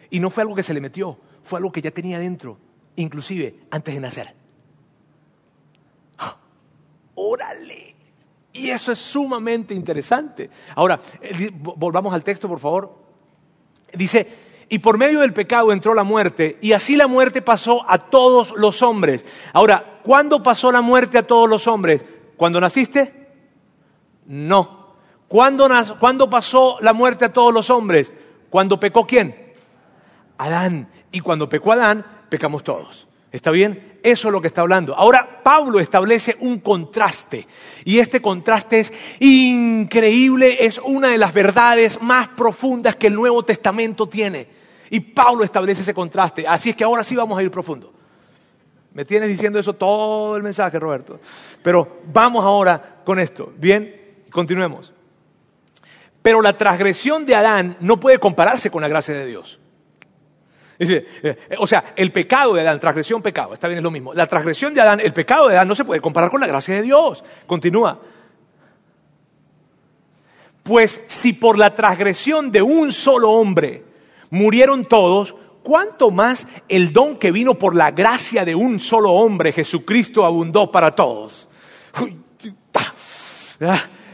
Y no fue algo que se le metió, fue algo que ya tenía dentro, inclusive antes de nacer. ¡Ah! ¡Órale! Y eso es sumamente interesante. Ahora, volvamos al texto, por favor. Dice, y por medio del pecado entró la muerte, y así la muerte pasó a todos los hombres. Ahora, ¿cuándo pasó la muerte a todos los hombres? ¿Cuando naciste? No. ¿Cuándo, pasó la muerte a todos los hombres? ¿Cuándo pecó quién? Adán. Y cuando pecó Adán, pecamos todos. ¿Está bien? Eso es lo que está hablando. Ahora Pablo establece un contraste. Y este contraste es increíble, es una de las verdades más profundas que el Nuevo Testamento tiene. Y Pablo establece ese contraste. Así es que ahora sí vamos a ir profundo. Me tienes diciendo eso todo el mensaje, Roberto. Pero vamos ahora con esto. Bien, continuemos. Pero la transgresión de Adán no puede compararse con la gracia de Dios. Eh, o sea, el pecado de Adán, transgresión, pecado, está bien, es lo mismo. La transgresión de Adán, el pecado de Adán no se puede comparar con la gracia de Dios. Continúa. Pues si por la transgresión de un solo hombre murieron todos, ¿cuánto más el don que vino por la gracia de un solo hombre, Jesucristo, abundó para todos?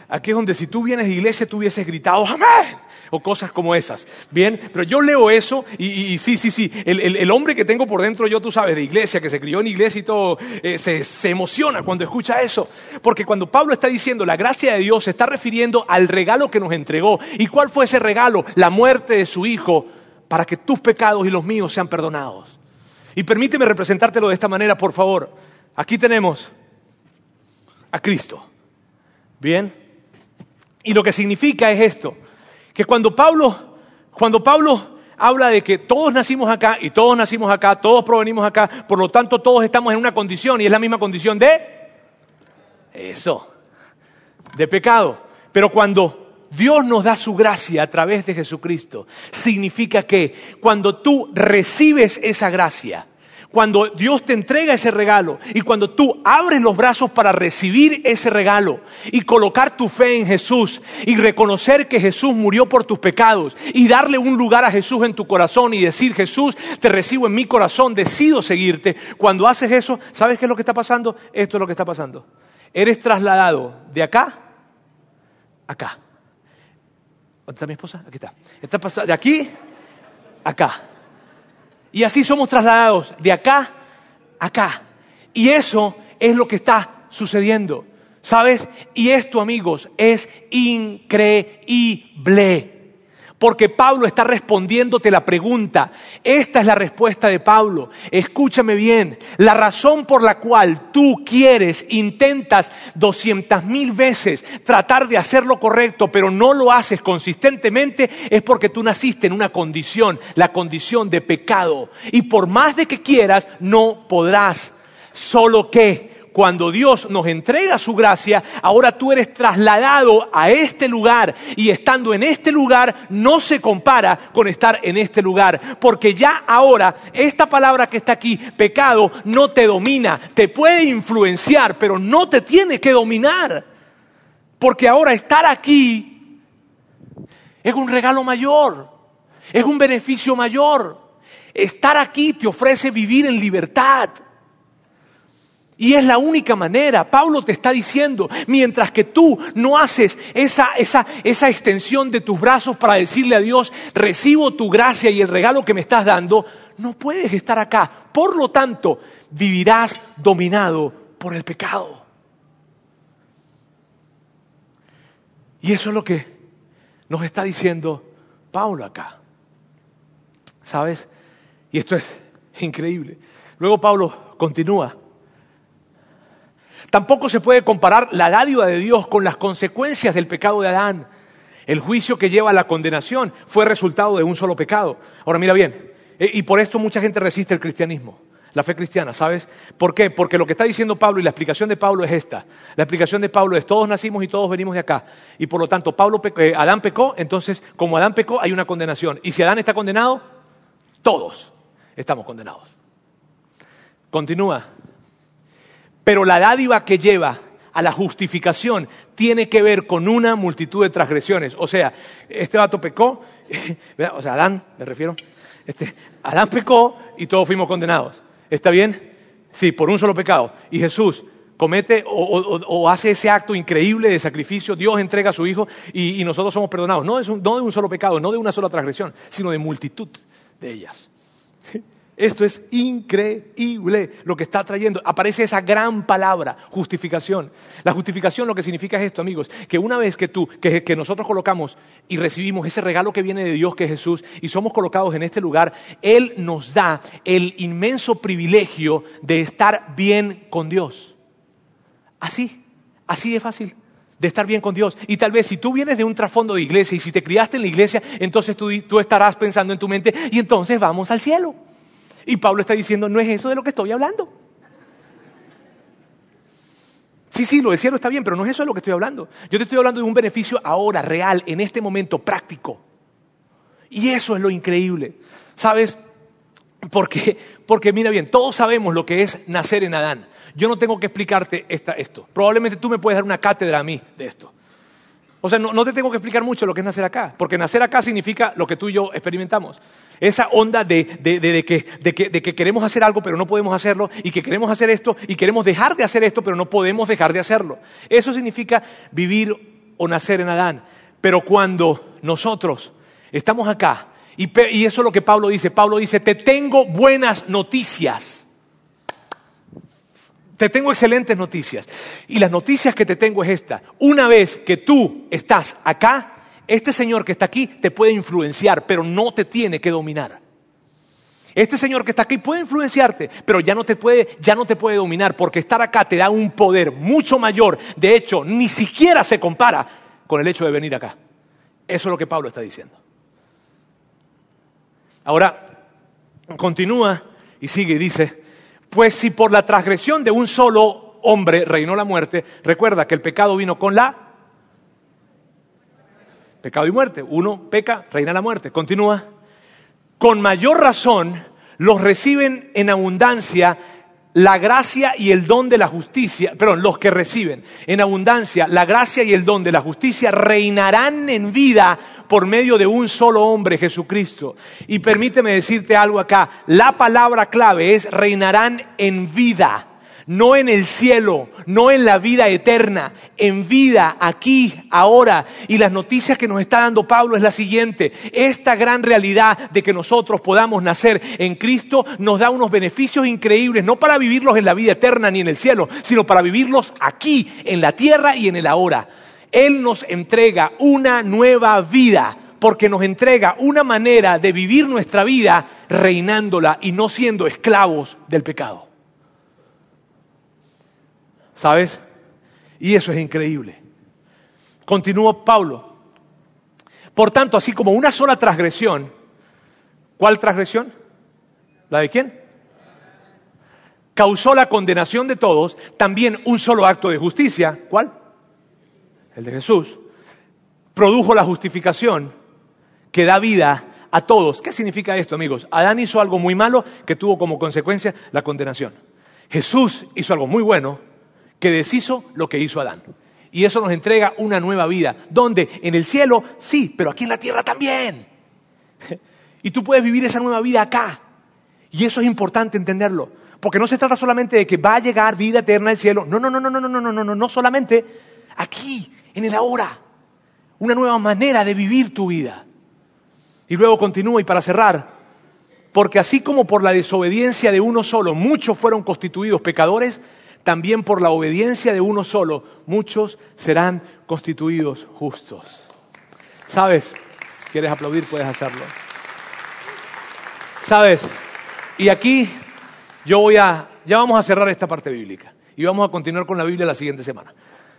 Aquí es donde si tú vienes de iglesia tú hubieses gritado amén o cosas como esas. Bien, pero yo leo eso y, sí, sí, sí, el, hombre que tengo por dentro yo, tú sabes, de iglesia, que se crió en iglesia y todo, eh, se, se, emociona cuando escucha eso. Porque cuando Pablo está diciendo la gracia de Dios, se está refiriendo al regalo que nos entregó. ¿Y cuál fue ese regalo? La muerte de su Hijo para que tus pecados y los míos sean perdonados. Y permíteme representártelo de esta manera, por favor. Aquí tenemos a Cristo. Bien. Y lo que significa es esto, que cuando Pablo, cuando Pablo habla de que todos nacimos acá y todos nacimos acá, todos provenimos acá, por lo tanto todos estamos en una condición y es la misma condición de eso, de pecado. Pero cuando Dios nos da su gracia a través de Jesucristo, significa que cuando tú recibes esa gracia, Cuando Dios te entrega ese regalo y cuando tú abres los brazos para recibir ese regalo y colocar tu fe en Jesús y reconocer que Jesús murió por tus pecados y darle un lugar a Jesús en tu corazón y decir, Jesús, te recibo en mi corazón, decido seguirte. Cuando haces eso, ¿sabes qué es lo que está pasando? Esto es lo que está pasando. Eres trasladado de acá a acá. ¿Dónde está mi esposa? Aquí está. Está de aquí a acá. Y así somos trasladados de acá a acá. Y eso es lo que está sucediendo. ¿Sabes? Y esto, amigos, es increíble. Porque Pablo está respondiéndote la pregunta. Esta es la respuesta de Pablo. Escúchame bien. La razón por la cual tú quieres, intentas doscientas mil veces tratar de hacer lo correcto, pero no lo haces consistentemente, es porque tú naciste en una condición, la condición de pecado. Y por más de que quieras, no podrás. Solo que cuando Dios nos entrega su gracia, ahora tú eres trasladado a este lugar. Y estando en este lugar no se compara con estar en este lugar, porque ya ahora esta palabra que está aquí, pecado, no te domina, te puede influenciar, pero no te tiene que dominar, porque ahora estar aquí es un regalo mayor, es un beneficio mayor. Estar aquí te ofrece vivir en libertad. Y es la única manera. Pablo te está diciendo, mientras que tú no haces esa, esa, esa, extensión de tus brazos para decirle a Dios, recibo tu gracia y el regalo que me estás dando, no puedes estar acá. Por lo tanto, vivirás dominado por el pecado. Y eso es lo que nos está diciendo Pablo acá. ¿Sabes? Y esto es increíble. Luego Pablo continúa Tampoco se puede comparar la dádiva de Dios con las consecuencias del pecado de Adán. El juicio que lleva a la condenación fue resultado de un solo pecado. Ahora mira bien, e, y por esto mucha gente resiste el cristianismo, la fe cristiana, ¿sabes? ¿Por qué? Porque lo que está diciendo Pablo y la explicación de Pablo es esta. La explicación de Pablo es todos nacimos y todos venimos de acá. Y por lo tanto, Pablo eh, Adán pecó, entonces como Adán pecó hay una condenación. Y si Adán está condenado, todos estamos condenados. Continúa pero la dádiva que lleva a la justificación tiene que ver con una multitud de transgresiones. O sea, este vato pecó, o sea, Adán, me refiero, este, Adán pecó y todos fuimos condenados. ¿Está bien? Sí, por un solo pecado. Y Jesús comete o, hace ese acto increíble de sacrificio, Dios entrega a su Hijo y, nosotros somos perdonados. No, no de un solo pecado, no de una sola transgresión, sino de multitud de ellas. Esto es increíble lo que está trayendo. Aparece esa gran palabra, justificación. La justificación lo que significa es esto, amigos, que una vez que tú, que, que, nosotros colocamos y recibimos ese regalo que viene de Dios, que es Jesús, y somos colocados en este lugar, Él nos da el inmenso privilegio de estar bien con Dios. Así, así de fácil de estar bien con Dios. Y tal vez si tú vienes de un trasfondo de iglesia y si te criaste en la iglesia, entonces tú, tú estarás pensando en tu mente y entonces vamos al cielo. Y Pablo está diciendo, no es eso de lo que estoy hablando. Sí, sí, lo del cielo está bien, pero no es eso de lo que estoy hablando. Yo te estoy hablando de un beneficio ahora, real, en este momento, práctico. Y eso es lo increíble. ¿Sabes? Porque, porque mira bien, todos sabemos lo que es nacer en Adán. Yo no tengo que explicarte esto. Probablemente tú me puedes dar una cátedra a mí de esto. O sea, no, te tengo que explicar mucho lo que es nacer acá, porque nacer acá significa lo que tú y yo experimentamos. Esa onda de, que, queremos hacer algo pero no podemos hacerlo, y que queremos hacer esto y queremos dejar de hacer esto pero no podemos dejar de hacerlo. Eso significa vivir o nacer en Adán. Pero cuando nosotros estamos acá, y, y eso es lo que Pablo dice, Pablo dice, te tengo buenas noticias. Te tengo excelentes noticias. Y las noticias que te tengo es esta. Una vez que tú estás acá, este Señor que está aquí te puede influenciar, pero no te tiene que dominar. Este Señor que está aquí puede influenciarte, pero ya no te puede, ya no te puede dominar, porque estar acá te da un poder mucho mayor. De hecho, ni siquiera se compara con el hecho de venir acá. Eso es lo que Pablo está diciendo. Ahora, continúa y sigue y dice, pues si por la transgresión de un solo hombre reinó la muerte, recuerda que el pecado vino con la pecado y muerte. Uno peca, reina la muerte. Continúa. Con mayor razón, los reciben en abundancia la gracia y el don de la justicia, perdón, los que reciben en abundancia la gracia y el don de la justicia reinarán en vida por medio de un solo hombre, Jesucristo. Y permíteme decirte algo acá, la palabra clave es reinarán en vida no en el cielo, no en la vida eterna, en vida, aquí, ahora. Y las noticias que nos está dando Pablo es la siguiente. Esta gran realidad de que nosotros podamos nacer en Cristo nos da unos beneficios increíbles, no para vivirlos en la vida eterna ni en el cielo, sino para vivirlos aquí, en la tierra y en el ahora. Él nos entrega una nueva vida porque nos entrega una manera de vivir nuestra vida reinándola y no siendo esclavos del pecado. ¿Sabes? Y eso es increíble. Continúa Pablo. Por tanto, así como una sola transgresión, ¿cuál transgresión? ¿La de quién? Causó la condenación de todos, también un solo acto de justicia, ¿cuál? El de Jesús. Produjo la justificación que da vida a todos. ¿Qué significa esto, amigos? Adán hizo algo muy malo que tuvo como consecuencia la condenación. Jesús hizo algo muy bueno que deshizo lo que hizo Adán. Y eso nos entrega una nueva vida, donde en el cielo sí, pero aquí en la tierra también. Y tú puedes vivir esa nueva vida acá. Y eso es importante entenderlo. Porque no se trata solamente de que va a llegar vida eterna al cielo. No, no, no, no, no, no, no, no, no, no solamente aquí, en el ahora. Una nueva manera de vivir tu vida. Y luego continúa y para cerrar, porque así como por la desobediencia de uno solo muchos fueron constituidos pecadores, también por la obediencia de uno solo, muchos serán constituidos justos. ¿Sabes? Si quieres aplaudir, puedes hacerlo. ¿Sabes? Y aquí yo voy a, ya vamos a cerrar esta parte bíblica y vamos a continuar con la Biblia la siguiente semana.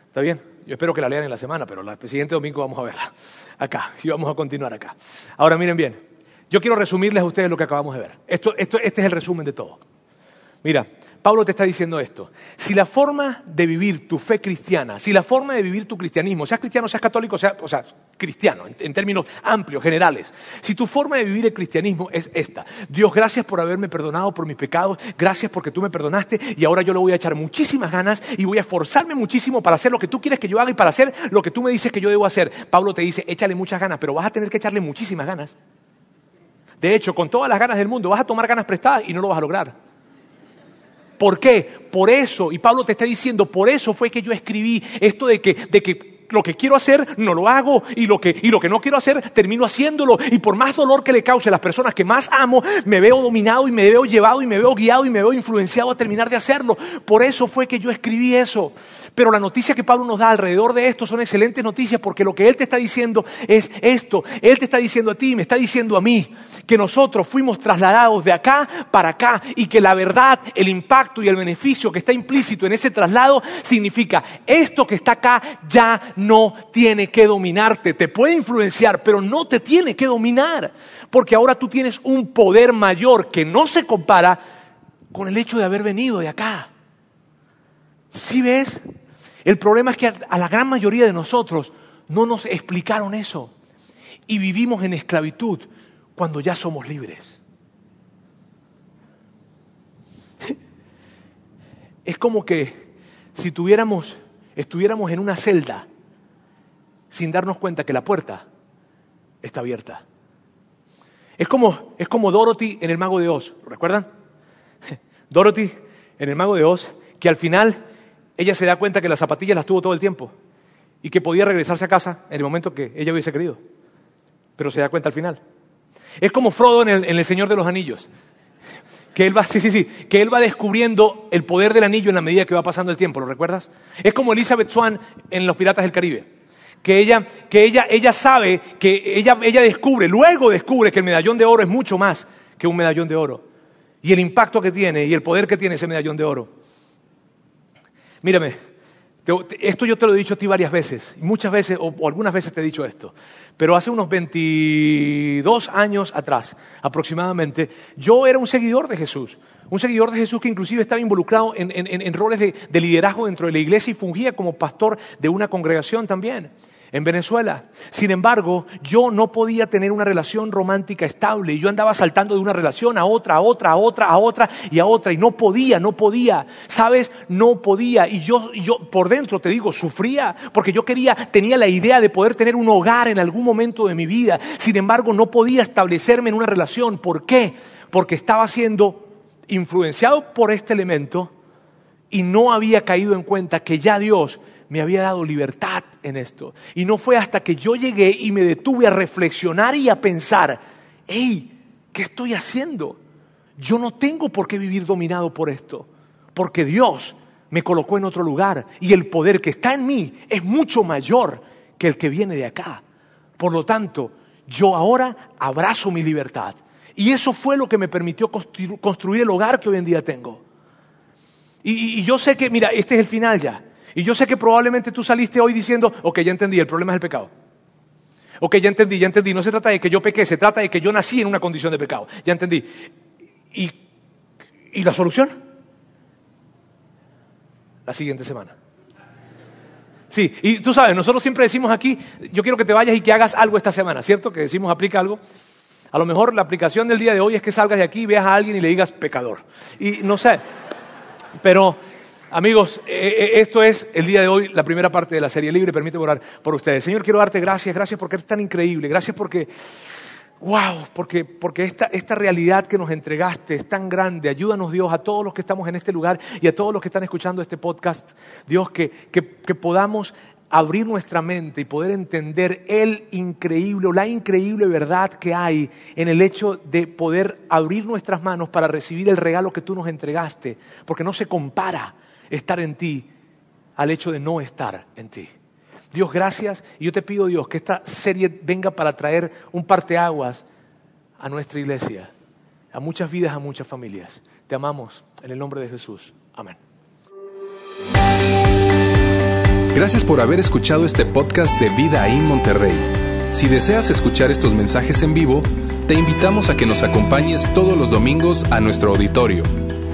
¿Está bien? Yo espero que la lean en la semana, pero el siguiente domingo vamos a verla acá y vamos a continuar acá. Ahora miren bien, yo quiero resumirles a ustedes lo que acabamos de ver. Esto, esto, este es el resumen de todo. Mira, Pablo te está diciendo esto. Si la forma de vivir tu fe cristiana, si la forma de vivir tu cristianismo, seas cristiano, seas católico, sea, o sea, cristiano, en, términos amplios, generales, si tu forma de vivir el cristianismo es esta, Dios, gracias por haberme perdonado por mis pecados, gracias porque tú me perdonaste y ahora yo le voy a echar muchísimas ganas y voy a esforzarme muchísimo para hacer lo que tú quieres que yo haga y para hacer lo que tú me dices que yo debo hacer. Pablo te dice, échale muchas ganas, pero vas a tener que echarle muchísimas ganas. De hecho, con todas las ganas del mundo, vas a tomar ganas prestadas y no lo vas a lograr. ¿Por qué? Por eso, y Pablo te está diciendo, por eso fue que yo escribí esto de que, de que lo que quiero hacer no lo hago y lo, que, y lo que no quiero hacer termino haciéndolo. Y por más dolor que le cause a las personas que más amo, me veo dominado y me veo llevado y me veo guiado y me veo influenciado a terminar de hacerlo. Por eso fue que yo escribí eso. Pero la noticia que Pablo nos da alrededor de esto son excelentes noticias porque lo que él te está diciendo es esto. Él te está diciendo a ti, me está diciendo a mí que nosotros fuimos trasladados de acá para acá y que la verdad, el impacto y el beneficio que está implícito en ese traslado significa esto que está acá ya no tiene que dominarte, te puede influenciar, pero no te tiene que dominar, porque ahora tú tienes un poder mayor que no se compara con el hecho de haber venido de acá. ¿Sí ves? El problema es que a la gran mayoría de nosotros no nos explicaron eso y vivimos en esclavitud cuando ya somos libres. Es como que si tuviéramos, estuviéramos en una celda sin darnos cuenta que la puerta está abierta. Es como, es como Dorothy en el Mago de Oz, ¿recuerdan? Dorothy en el Mago de Oz, que al final ella se da cuenta que las zapatillas las tuvo todo el tiempo y que podía regresarse a casa en el momento que ella hubiese querido, pero se da cuenta al final. Es como Frodo en el, Señor de los Anillos. Que él, va, sí, sí, sí, que él va descubriendo el poder del anillo en la medida que va pasando el tiempo, ¿lo recuerdas? Es como Elizabeth Swan en Los Piratas del Caribe. Que ella, que ella, ella sabe, que ella, ella descubre, luego descubre que el medallón de oro es mucho más que un medallón de oro. Y el impacto que tiene y el poder que tiene ese medallón de oro. Mírame, esto yo te lo he dicho a ti varias veces, muchas veces, o, algunas veces te he dicho esto, pero hace unos 22 años atrás aproximadamente, yo era un seguidor de Jesús, un seguidor de Jesús que inclusive estaba involucrado en, roles de, liderazgo dentro de la iglesia y fungía como pastor de una congregación también. En Venezuela. Sin embargo, yo no podía tener una relación romántica estable y yo andaba saltando de una relación a otra, a otra, a otra, a otra y a otra y no podía, no podía, ¿sabes? No podía y yo, yo por dentro te digo, sufría porque yo quería, tenía la idea de poder tener un hogar en algún momento de mi vida. Sin embargo, no podía establecerme en una relación. ¿Por qué? Porque estaba siendo influenciado por este elemento y no había caído en cuenta que ya Dios me había dado libertad en esto. Y no fue hasta que yo llegué y me detuve a reflexionar y a pensar, hey, ¿qué estoy haciendo? Yo no tengo por qué vivir dominado por esto, porque Dios me colocó en otro lugar y el poder que está en mí es mucho mayor que el que viene de acá. Por lo tanto, yo ahora abrazo mi libertad. Y eso fue lo que me permitió construir el hogar que hoy en día tengo. Y, y, yo sé que, mira, este es el final ya. Y yo sé que probablemente tú saliste hoy diciendo, ok, ya entendí, el problema es el pecado. Ok, ya entendí, ya entendí. No se trata de que yo pequé, se trata de que yo nací en una condición de pecado. Ya entendí. ¿Y, y la solución? La siguiente semana. Sí, y tú sabes, nosotros siempre decimos aquí, yo quiero que te vayas y que hagas algo esta semana, ¿cierto? Que decimos, aplica algo. A lo mejor la aplicación del día de hoy es que salgas de aquí, veas a alguien y le digas pecador. Y no sé, pero Amigos, eh, eh, esto es el día de hoy, la primera parte de la serie libre. Permíteme orar por ustedes. Señor, quiero darte gracias, gracias porque eres tan increíble, gracias porque, wow, porque, porque esta, esta realidad que nos entregaste es tan grande. Ayúdanos, Dios, a todos los que estamos en este lugar y a todos los que están escuchando este podcast. Dios, que, que, que podamos abrir nuestra mente y poder entender el increíble o la increíble verdad que hay en el hecho de poder abrir nuestras manos para recibir el regalo que tú nos entregaste, porque no se compara estar en ti al hecho de no estar en ti. Dios, gracias. Y yo te pido, Dios, que esta serie venga para traer un parteaguas a nuestra iglesia, a muchas vidas, a muchas familias. Te amamos en el nombre de Jesús. Amén. Gracias por haber escuchado este podcast de Vida en Monterrey. Si deseas escuchar estos mensajes en vivo, te invitamos a que nos acompañes todos los domingos a nuestro auditorio